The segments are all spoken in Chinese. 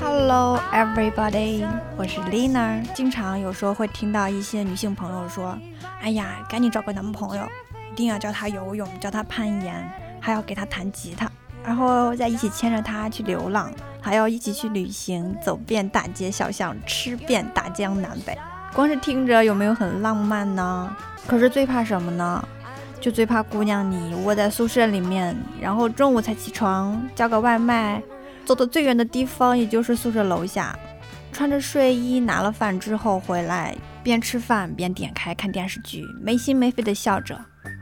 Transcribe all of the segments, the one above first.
Hello, everybody，我是 Lina。经常有时候会听到一些女性朋友说：“哎呀，赶紧找个男朋友，一定要教他游泳，教他攀岩，还要给他弹吉他，然后再一起牵着他去流浪，还要一起去旅行，走遍大街小巷，吃遍大江南北。”光是听着有没有很浪漫呢？可是最怕什么呢？就最怕姑娘你窝在宿舍里面，然后中午才起床叫个外卖，走的最远的地方也就是宿舍楼下，穿着睡衣拿了饭之后回来，边吃饭边点开看电视剧，没心没肺的笑着。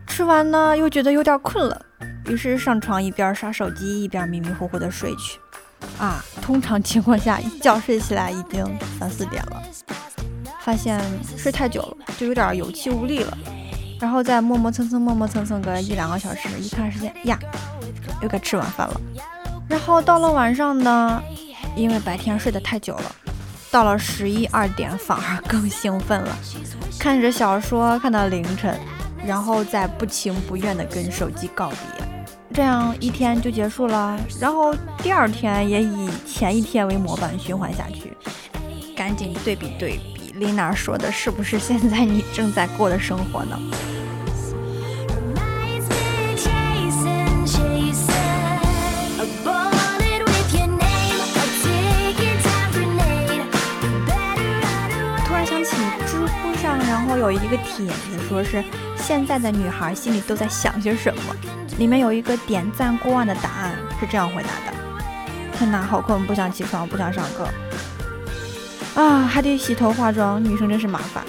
吃完呢又觉得有点困了，于是上床一边刷手机一边迷迷糊糊的睡去。啊，通常情况下一觉睡起来已经三四点了，发现睡太久了就有点有气无力了。然后再磨磨蹭蹭磨磨蹭蹭个一两个小时，一看时间呀，又该吃晚饭了。然后到了晚上呢，因为白天睡得太久了，到了十一二点反而更兴奋了，看着小说看到凌晨，然后再不情不愿的跟手机告别，这样一天就结束了。然后第二天也以前一天为模板循环下去，赶紧对比对比，丽娜说的是不是现在你正在过的生活呢？突然想起知乎上，然后有一个帖子说是现在的女孩心里都在想些什么，里面有一个点赞过万的答案是这样回答的：天哪，好困，不想起床，不想上课，啊，还得洗头化妆，女生真是麻烦。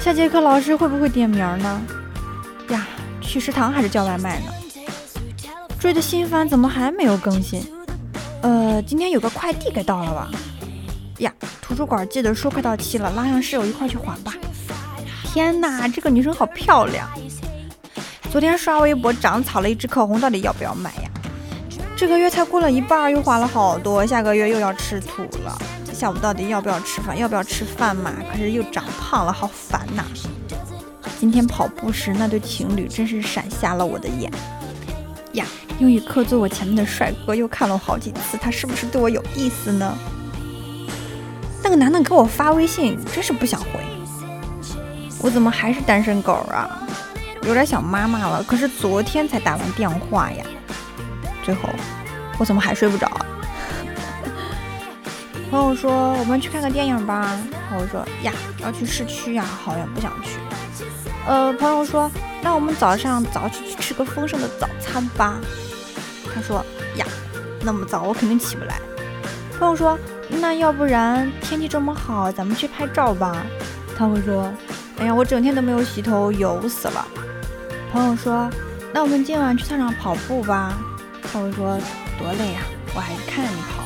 下节课老师会不会点名呢？呀，去食堂还是叫外卖呢？追的新番怎么还没有更新？呃，今天有个快递该到了吧？呀，图书馆借的书快到期了，拉上室友一块去还吧。天哪，这个女生好漂亮！昨天刷微博长草了一支口红，到底要不要买呀？这个月才过了一半，又花了好多，下个月又要吃土了。下午到底要不要吃饭？要不要吃饭嘛？可是又长胖了，好烦呐！今天跑步时，那对情侣真是闪瞎了我的眼呀！英语课坐我前面的帅哥又看了我好几次，他是不是对我有意思呢？那个男的给我发微信，真是不想回。我怎么还是单身狗啊？有点想妈妈了。可是昨天才打完电话呀。最后，我怎么还睡不着？朋友说我们去看个电影吧。我说呀，要去市区呀，好远，不想去。呃，朋友说那我们早上早起去吃个丰盛的早餐吧。他说呀，那么早我肯定起不来。朋友说那要不然天气这么好，咱们去拍照吧。他会说。哎呀，我整天都没有洗头，油死了。朋友说：“那我们今晚去操场跑步吧。”他会说：“多累呀，我还是看着你跑。”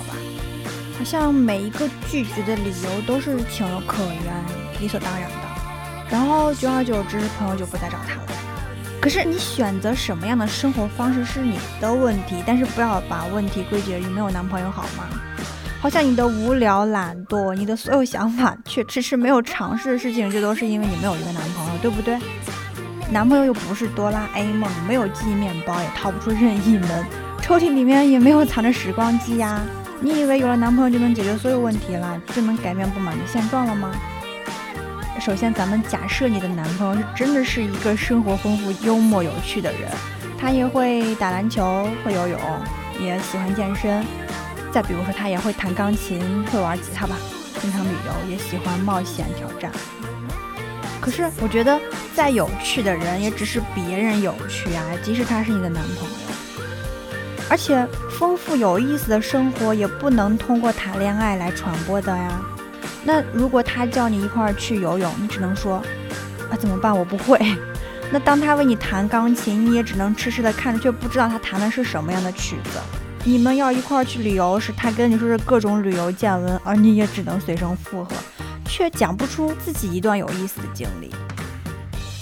好像每一个拒绝的理由都是情有可原、理所当然的。然后久而久之，朋友就不再找他了。可是你选择什么样的生活方式是你的问题，但是不要把问题归结于没有男朋友，好吗？好像你的无聊、懒惰，你的所有想法却迟迟没有尝试的事情，这都是因为你没有一个男朋友，对不对？男朋友又不是哆啦 A 梦，没有记忆面包，也逃不出任意门，抽屉里面也没有藏着时光机呀。你以为有了男朋友就能解决所有问题了，就能改变不满的现状了吗？首先，咱们假设你的男朋友是真的是一个生活丰富、幽默有趣的人，他也会打篮球、会游泳，也喜欢健身。再比如说，他也会弹钢琴，会玩吉他吧，经常旅游，也喜欢冒险挑战。可是我觉得，再有趣的人也只是别人有趣啊，即使他是你的男朋友。而且，丰富有意思的生活也不能通过谈恋爱来传播的呀。那如果他叫你一块儿去游泳，你只能说啊怎么办？我不会。那当他为你弹钢琴，你也只能痴痴的看着，却不知道他弹的是什么样的曲子。你们要一块儿去旅游时，他跟你说是各种旅游见闻，而你也只能随声附和，却讲不出自己一段有意思的经历。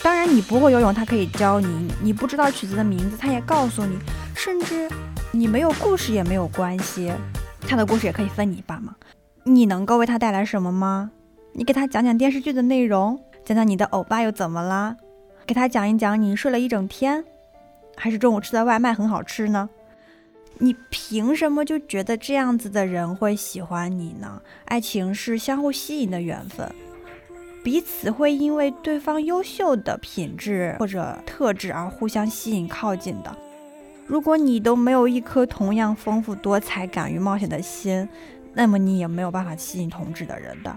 当然，你不会游泳，他可以教你；你不知道曲子的名字，他也告诉你。甚至你没有故事也没有关系，他的故事也可以分你一半嘛。你能够为他带来什么吗？你给他讲讲电视剧的内容，讲讲你的欧巴又怎么了？给他讲一讲你睡了一整天。还是中午吃的外卖很好吃呢？你凭什么就觉得这样子的人会喜欢你呢？爱情是相互吸引的缘分，彼此会因为对方优秀的品质或者特质而互相吸引靠近的。如果你都没有一颗同样丰富多彩、敢于冒险的心，那么你也没有办法吸引同质的人的。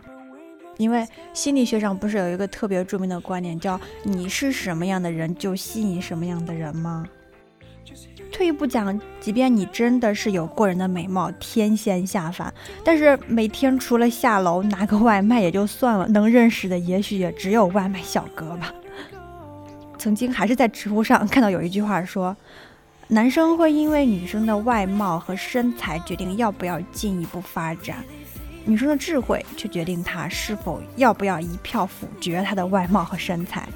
因为心理学上不是有一个特别著名的观点，叫“你是什么样的人，就吸引什么样的人”吗？退一步讲，即便你真的是有过人的美貌，天仙下凡，但是每天除了下楼拿个外卖也就算了，能认识的也许也只有外卖小哥吧。曾经还是在知乎上看到有一句话说，男生会因为女生的外貌和身材决定要不要进一步发展，女生的智慧却决定他是否要不要一票否决她的外貌和身材。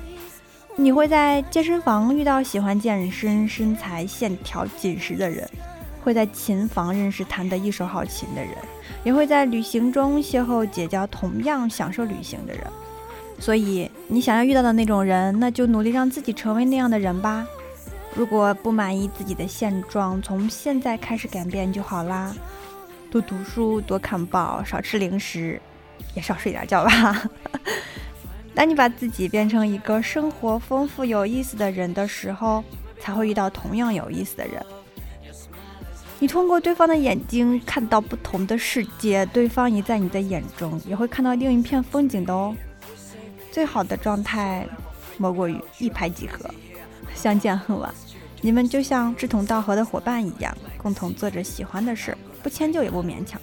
你会在健身房遇到喜欢健身、身材线条紧实的人，会在琴房认识弹得一手好琴的人，也会在旅行中邂逅结交同样享受旅行的人。所以，你想要遇到的那种人，那就努力让自己成为那样的人吧。如果不满意自己的现状，从现在开始改变就好啦。多读书，多看报，少吃零食，也少睡点觉吧。当你把自己变成一个生活丰富、有意思的人的时候，才会遇到同样有意思的人。你通过对方的眼睛看到不同的世界，对方也在你的眼中也会看到另一片风景的哦。最好的状态莫过于一拍即合，相见恨晚。你们就像志同道合的伙伴一样，共同做着喜欢的事，不迁就也不勉强。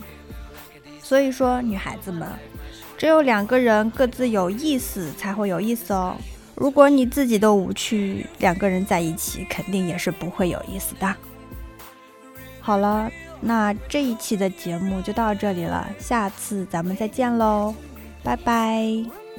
所以说，女孩子们。只有两个人各自有意思，才会有意思哦。如果你自己都无趣，两个人在一起肯定也是不会有意思的。好了，那这一期的节目就到这里了，下次咱们再见喽，拜拜。